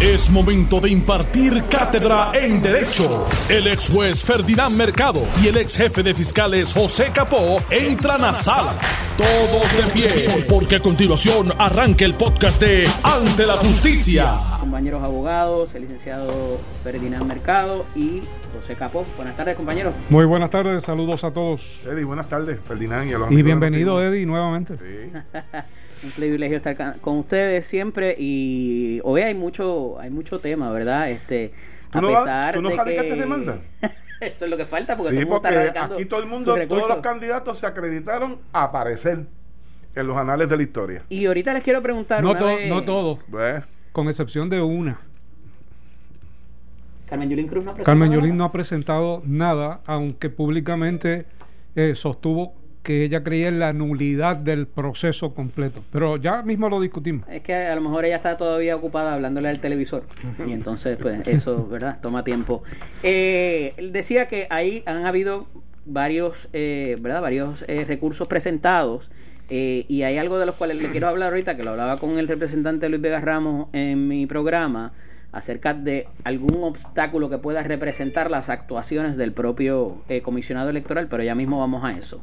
Es momento de impartir cátedra en Derecho. El ex juez Ferdinand Mercado y el ex jefe de fiscales José Capó entran a sala. Todos de pie, porque a continuación arranca el podcast de Ante la Justicia. Compañeros abogados, el licenciado Ferdinand Mercado y José Capó. Buenas tardes, compañeros. Muy buenas tardes, saludos a todos. Eddie, buenas tardes, Ferdinand y a los Y bienvenido, Eddie, nuevamente. Sí. Un privilegio estar con ustedes siempre y hoy hay mucho hay mucho tema, ¿verdad? Este ¿Tú a no pesar tú no de que demanda? Eso es lo que falta porque Sí, todo porque aquí todo el mundo, todos los candidatos se acreditaron a aparecer en los anales de la historia. Y ahorita les quiero preguntar No, una to- vez- no todo, Pues, con excepción de una. Carmen Yulín Cruz no ha Carmen presentado Yulín no nada. ha presentado nada, aunque públicamente eh, sostuvo que ella creía en la nulidad del proceso completo. Pero ya mismo lo discutimos. Es que a lo mejor ella está todavía ocupada hablándole al televisor. Y entonces, pues, eso, ¿verdad? Toma tiempo. Eh, él decía que ahí han habido varios, eh, ¿verdad? Varios eh, recursos presentados. eh, y hay algo de los cuales le quiero hablar ahorita, que lo hablaba con el representante Luis Vega Ramos en mi programa, acerca de algún obstáculo que pueda representar las actuaciones del propio eh, comisionado electoral, pero ya mismo vamos a eso.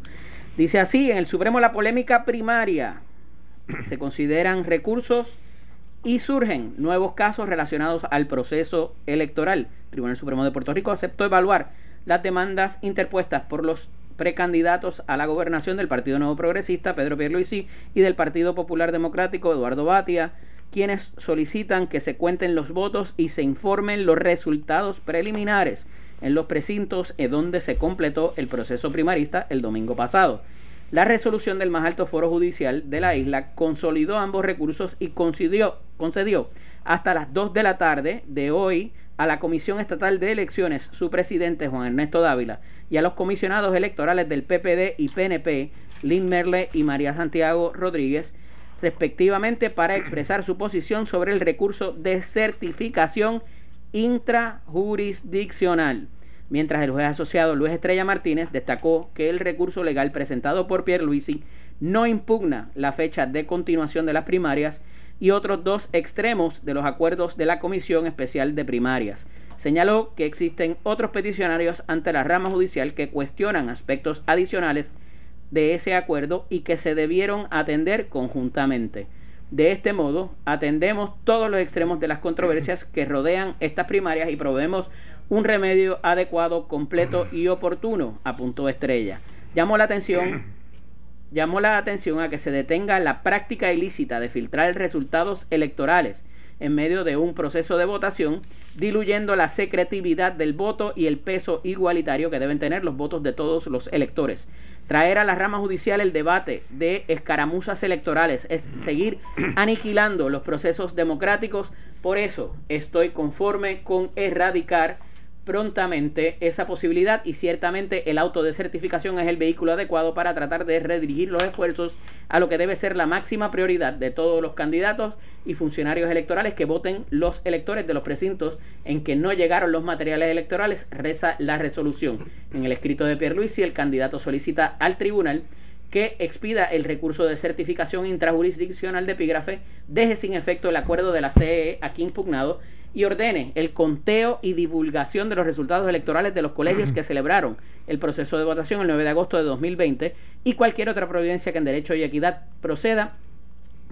Dice así, en el Supremo la polémica primaria se consideran recursos y surgen nuevos casos relacionados al proceso electoral. El Tribunal Supremo de Puerto Rico aceptó evaluar las demandas interpuestas por los precandidatos a la gobernación del Partido Nuevo Progresista, Pedro Pierluisi, y del Partido Popular Democrático, Eduardo Batia, quienes solicitan que se cuenten los votos y se informen los resultados preliminares en los precintos en donde se completó el proceso primarista el domingo pasado. La resolución del más alto foro judicial de la isla consolidó ambos recursos y concedió, hasta las 2 de la tarde de hoy a la Comisión Estatal de Elecciones, su presidente Juan Ernesto Dávila, y a los comisionados electorales del PPD y PNP, Lynn Merle y María Santiago Rodríguez, respectivamente, para expresar su posición sobre el recurso de certificación intrajurisdiccional. Mientras el juez asociado Luis Estrella Martínez destacó que el recurso legal presentado por Pierluisi no impugna la fecha de continuación de las primarias y otros dos extremos de los acuerdos de la Comisión Especial de Primarias. Señaló que existen otros peticionarios ante la rama judicial que cuestionan aspectos adicionales de ese acuerdo y que se debieron atender conjuntamente. De este modo, atendemos todos los extremos de las controversias que rodean estas primarias y proveemos un remedio adecuado, completo y oportuno, apuntó Estrella. Llamó la atención llamó la atención a que se detenga la práctica ilícita de filtrar resultados electorales en medio de un proceso de votación, diluyendo la secretividad del voto y el peso igualitario que deben tener los votos de todos los electores. Traer a la rama judicial el debate de escaramuzas electorales es seguir aniquilando los procesos democráticos. Por eso estoy conforme con erradicar prontamente esa posibilidad y ciertamente el auto de certificación es el vehículo adecuado para tratar de redirigir los esfuerzos a lo que debe ser la máxima prioridad de todos los candidatos y funcionarios electorales que voten los electores de los precintos en que no llegaron los materiales electorales, reza la resolución. En el escrito de Pierluisi, el candidato solicita al tribunal que expida el recurso de certificación intrajurisdiccional de epígrafe, deje sin efecto el acuerdo de la CEE aquí impugnado y ordene el conteo y divulgación de los resultados electorales de los colegios que celebraron el proceso de votación el 9 de agosto de 2020 y cualquier otra providencia que en derecho y equidad proceda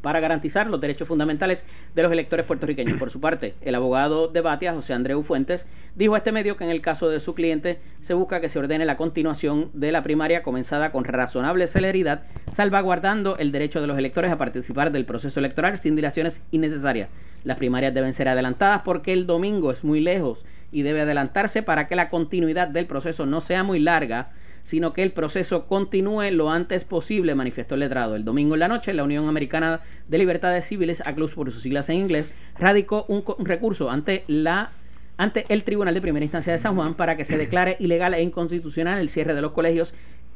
para garantizar los derechos fundamentales de los electores puertorriqueños. Por su parte, el abogado de Batia, José Andreu Fuentes, dijo a este medio que en el caso de su cliente se busca que se ordene la continuación de la primaria comenzada con razonable celeridad, salvaguardando el derecho de los electores a participar del proceso electoral sin dilaciones innecesarias. Las primarias deben ser adelantadas porque el domingo es muy lejos y debe adelantarse para que la continuidad del proceso no sea muy larga sino que el proceso continúe lo antes posible, manifestó el letrado. El domingo en la noche, la Unión Americana de Libertades Civiles, ACLUS por sus siglas en inglés, radicó un, recurso ante la ante el Tribunal de Primera Instancia de San Juan para que se declare ilegal e inconstitucional el cierre de los colegios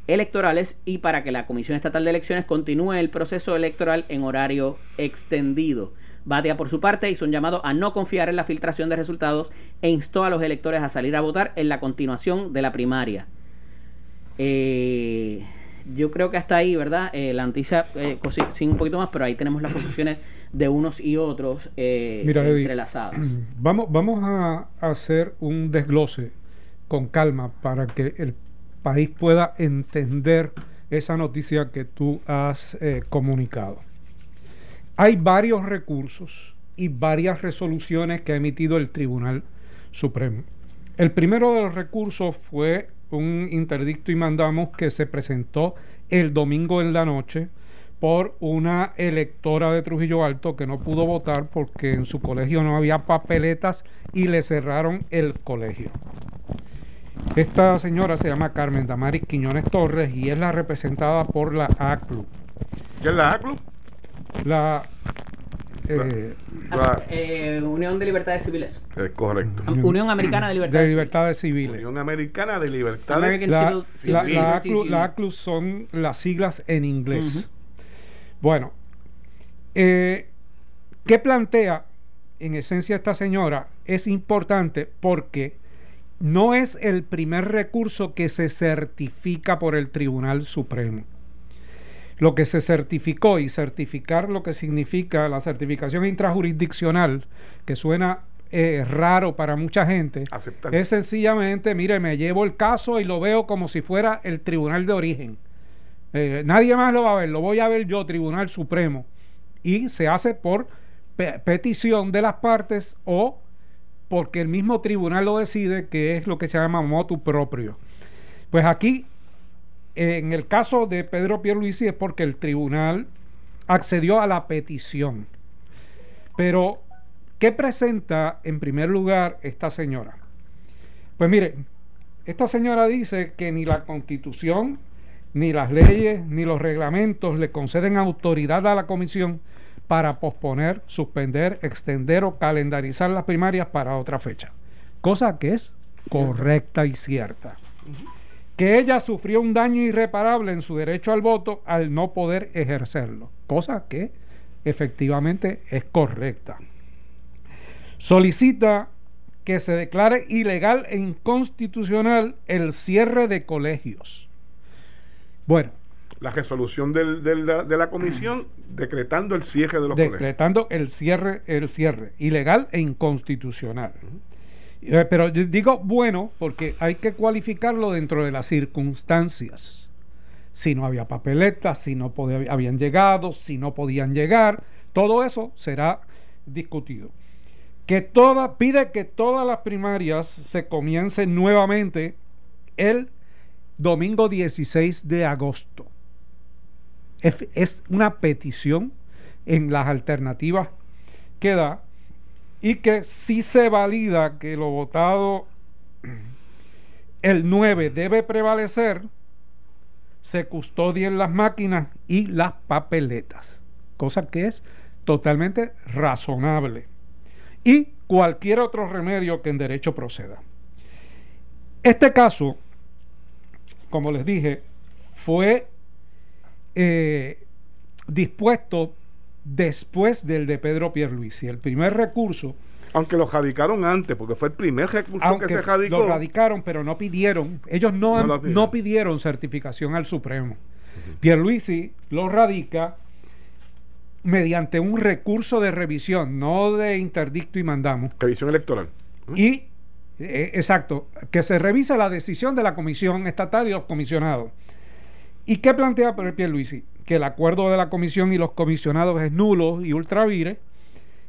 electorales y para que la Comisión Estatal de Elecciones continúe el proceso electoral en horario extendido. Batia, por su parte, hizo un llamado a no confiar en la filtración de resultados e instó a los electores a salir a votar en la continuación de la primaria. Eh, yo creo que hasta ahí, ¿verdad? Eh, la noticia, eh, sin un poquito más, pero ahí tenemos las posiciones de unos y otros eh, Mira, Eddie, entrelazadas. Vamos, vamos a hacer un desglose con calma para que el país pueda entender esa noticia que tú has eh, comunicado. Hay varios recursos y varias resoluciones que ha emitido el Tribunal Supremo. El primero de los recursos fue un interdicto y mandamos que se presentó el domingo en la noche por una electora de Trujillo Alto que no pudo votar porque en su colegio no había papeletas y le cerraron el colegio. Esta señora se llama Carmen Damaris Quiñones Torres y es la representada por la ACLU. ¿Qué es la ACLU? La, eh, La- Eh, Unión de Libertades Civiles. es correcto. Unión Americana de de Libertades Civiles. Unión Americana de Libertades La, Civil- la- la ACLU, Union. la ACLU son las siglas en inglés. Bueno, eh, ¿qué plantea en esencia esta señora? Es importante porque no es el primer recurso que se certifica por el Tribunal Supremo. Lo que se certificó y certificar lo que significa la certificación intrajurisdiccional, que suena eh, raro para mucha gente, Aceptar. es sencillamente, mire, me llevo el caso y lo veo como si fuera el tribunal de origen. Eh, nadie más lo va a ver, lo voy a ver yo, Tribunal Supremo. Y se hace por pe- petición de las partes o porque el mismo tribunal lo decide, que es lo que se llama motu proprio. Pues aquí, en el caso de Pedro Pierluisi, es porque el tribunal accedió a la petición. Pero, ¿qué presenta en primer lugar esta señora? Pues mire, esta señora dice que ni la constitución, ni las leyes, ni los reglamentos le conceden autoridad a la comisión para posponer, suspender, extender o calendarizar las primarias para otra fecha. Cosa que es correcta y cierta. Que ella sufrió un daño irreparable en su derecho al voto al no poder ejercerlo. Cosa que efectivamente es correcta. Solicita que se declare ilegal e inconstitucional el cierre de colegios. Bueno, La resolución del- del- de la comisión decretando el cierre de los colegios. decretando el cierre, el cierre, ilegal e inconstitucional. Pero yo digo bueno porque hay que cualificarlo dentro de las circunstancias. Si no había papeletas, si no podía- habían llegado, si no podían llegar, todo eso será discutido. Que toda, pide que todas las primarias se comiencen nuevamente el domingo 16 de agosto. Es, es una petición en las alternativas que da y que si se valida que lo votado el 9 debe prevalecer, se custodien las máquinas y las papeletas, cosa que es totalmente razonable. Y cualquier otro remedio que en derecho proceda. Este caso, como les dije, fue eh, dispuesto después del de Pedro Pierluisi. El primer recurso, Aunque lo radicaron antes, porque fue el primer recurso aunque que se radicó. lo radicaron, pero no pidieron, ellos no, No han- lo no, pidieron. certificación al Supremo. Pierluisi lo radica mediante un recurso de revisión, no de interdicto y mandamos. Revisión electoral. Y, eh, exacto, que se revise la decisión de la Comisión Estatal y los comisionados. ¿Y qué plantea Pedro Pierluisi? Que el acuerdo de la Comisión y los comisionados es nulo y ultravire,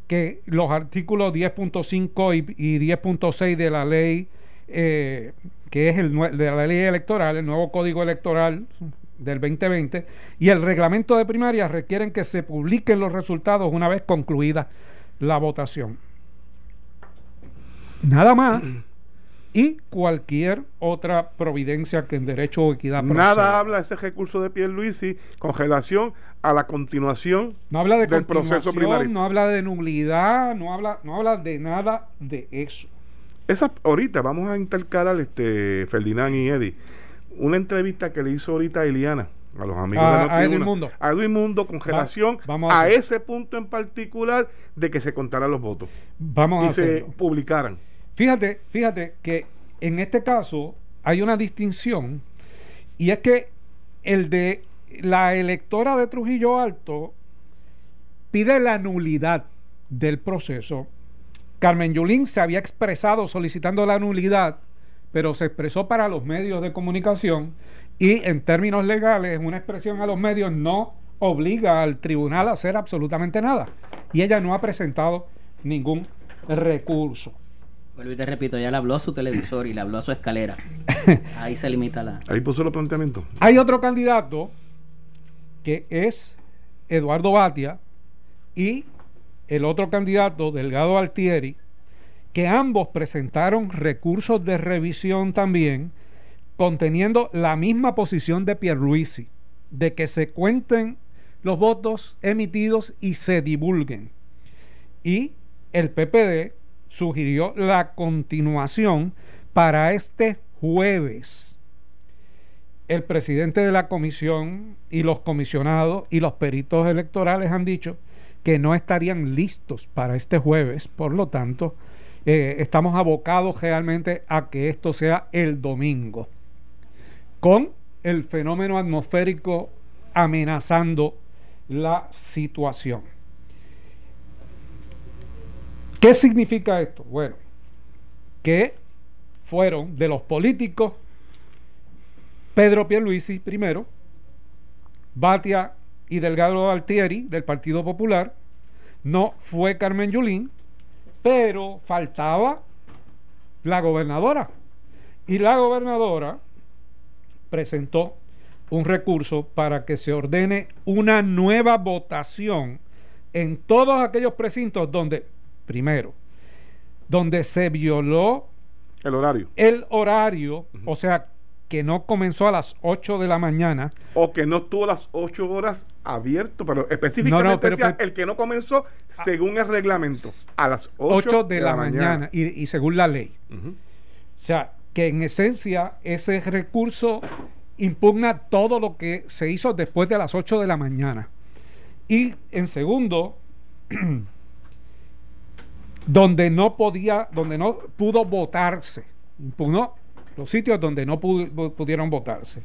que los artículos 10.5 y, y 10.6 de la ley, eh, que es el de la ley electoral, el nuevo código electoral del 2020, y el reglamento de primarias requieren que se publiquen los resultados una vez concluida la votación. Nada más. Y cualquier otra providencia que en derecho o equidad proceda. Nada habla ese recurso de Pierluisi con relación a la continuación No habla de del proceso primario. no habla de nulidad, no habla, no habla de nada de eso. Esa, ahorita vamos a intercalar este Ferdinand y Eddie. Una entrevista que le hizo ahorita a Eliana, a los amigos A- de a Noti1, Edwin Mundo. A Edwin Mundo con relación vamos a a, ese punto en particular de que se contaran los votos Vamos a y se hacerlo. publicaran. Fíjate, fíjate que en este caso hay una distinción y es que el de la electora de Trujillo Alto pide la nulidad del proceso. Carmen Yulín se había expresado solicitando la nulidad, pero se expresó para los medios de comunicación y en términos legales una expresión a los medios no obliga al tribunal a hacer absolutamente nada. Y ella no ha presentado ningún recurso. Vuelvo y te repito, ya le habló a su televisor y le habló a su escalera. Ahí se limita la... Ahí puso los planteamientos. Hay otro candidato que es Eduardo Batia y el otro candidato, Delgado Altieri, que ambos presentaron recursos de revisión también, conteniendo la misma posición de Pierluisi, de que se cuenten los votos emitidos y se divulguen. Y el PPD sugirió la continuación para este jueves. El presidente de la comisión y los comisionados y los peritos electorales han dicho que no estarían listos para este jueves. Por lo tanto, eh, estamos abocados realmente a que esto sea el domingo, con el fenómeno atmosférico amenazando la situación. ¿Qué significa esto? Bueno, que fueron de los políticos Pedro Pierluisi primero, Batia y Delgado Altieri del Partido Popular, no fue Carmen Yulín, pero faltaba la gobernadora. Y la gobernadora presentó un recurso para que se ordene una nueva votación en todos aquellos precintos donde primero, donde se violó el horario. El horario, o sea, que no comenzó a las 8 de la mañana. O que no estuvo las 8 horas abierto, pero específicamente el que no comenzó según el reglamento, a las 8, de, la, mañana, Y, según la ley. O sea, que en esencia ese recurso impugna todo lo que se hizo después de las 8 de la mañana. Y en segundo, donde no podía, donde no pudo votarse, impugnó los sitios donde no pudieron votarse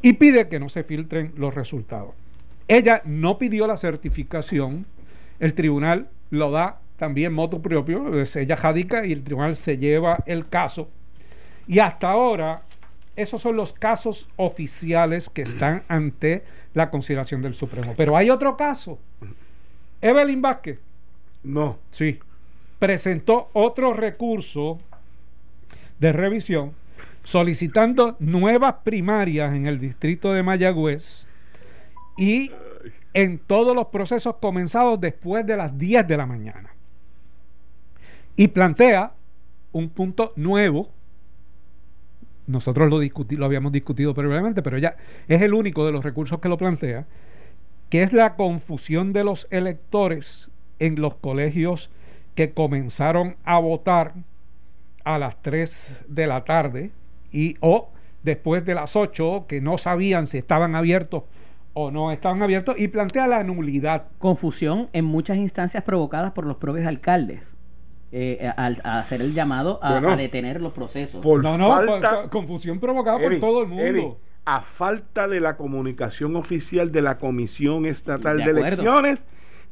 y pide que no se filtren los resultados. Ella no pidió la certificación, el tribunal lo da también moto propio, ella jadica y el tribunal se lleva el caso. Y hasta ahora, esos son los casos oficiales que están ante la consideración del Supremo. Pero hay otro caso. Evelyn Vázquez. No. Sí presentó otro recurso de revisión solicitando nuevas primarias en el distrito de Mayagüez y en todos los procesos comenzados después de las 10 de la mañana. Y plantea un punto nuevo. Nosotros lo, lo habíamos discutido previamente, pero ya es el único de los recursos que lo plantea, que es la confusión de los electores en los colegios que comenzaron a votar a las 3 de la tarde y o después de las 8 que no sabían si estaban abiertos o no estaban abiertos y plantea la nulidad. Confusión en muchas instancias provocadas por los propios alcaldes. Eh, al, hacer el llamado a, detener los procesos. no, no, confusión provocada por todo el mundo. a falta de la comunicación oficial de la Comisión Estatal de, Elecciones,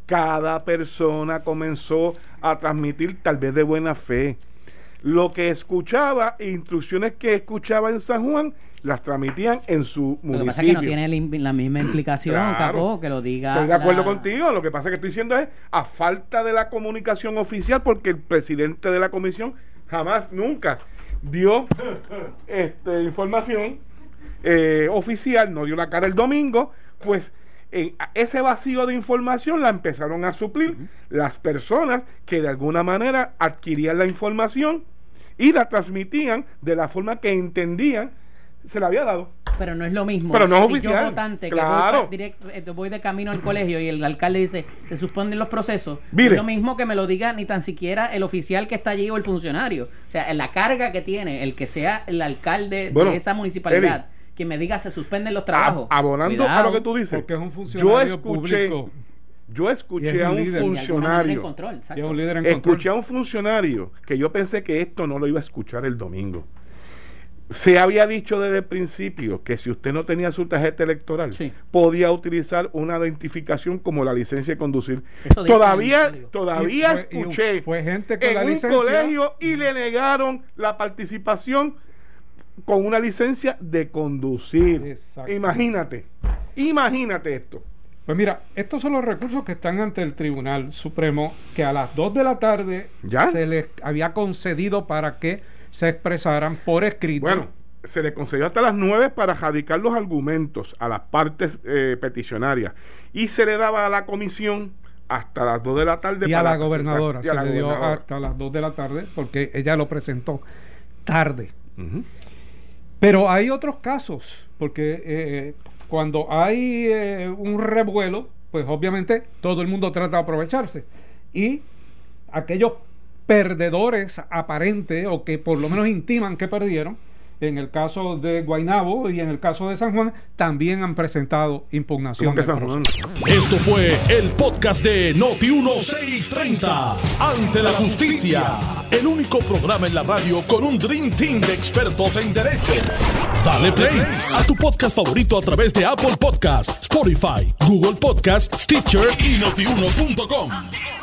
cada persona comenzó a transmitir tal vez de buena fe. Lo que escuchaba, instrucciones que escuchaba en San Juan, las transmitían en su municipio. Lo que pasa es que no tiene la misma implicación, que lo diga. Estoy de acuerdo contigo. Lo que pasa es que estoy diciendo es, a falta de la comunicación oficial, porque el presidente de la comisión jamás, nunca dio este, información eh, oficial, no dio la cara el domingo, pues ese vacío de información la empezaron a suplir las personas que de alguna manera adquirían la información y la transmitían de la forma que entendían se la había dado. Pero no es lo mismo. Pero no es oficial. votante claro. voy, directo, eh, voy de camino al colegio y el alcalde dice, se suspenden los procesos. es lo mismo que me lo diga ni tan siquiera el oficial que está allí o el funcionario. O sea, la carga que tiene el que sea el alcalde de esa municipalidad que me diga se suspenden los trabajos. abonando a lo que tú dices. Porque es un funcionario yo escuché, público. Yo escuché a un funcionario. escuché a un funcionario que yo pensé que esto no lo iba a escuchar el domingo. Se había dicho desde el principio que si usted no tenía su tarjeta electoral, Sí. podía utilizar una identificación como la licencia de conducir. Eso Todavía, todavía Y fue- y escuché fue gente con en la un licencia. colegio y le negaron la participación con una licencia de conducir. Exacto. Imagínate, imagínate esto. Pues mira, estos son los recursos que están ante el Tribunal Supremo, que a las 2 de la tarde ¿Ya? se les había concedido para que se expresaran por escrito. Bueno, se le concedió hasta las 9 para radicar los argumentos a las partes eh, peticionarias y se le daba a la comisión hasta las 2 de la tarde y a la gobernadora se la le dio hasta las 2 de la tarde porque ella lo presentó tarde. Ujú. Pero hay otros casos, porque eh, cuando hay eh, un revuelo, pues obviamente todo el mundo trata de aprovecharse. Y aquellos perdedores aparentes, o que por lo menos intiman que perdieron, en el caso de Guainabo y en el caso de San Juan, también han presentado impugnación. Esto fue el podcast de Noti 1630. Ante la justicia. El único programa en la radio con un Dream Team de expertos en derecho. Dale play a tu podcast favorito a través de Apple Podcasts, Spotify, Google Podcasts, Stitcher y notiuno.com.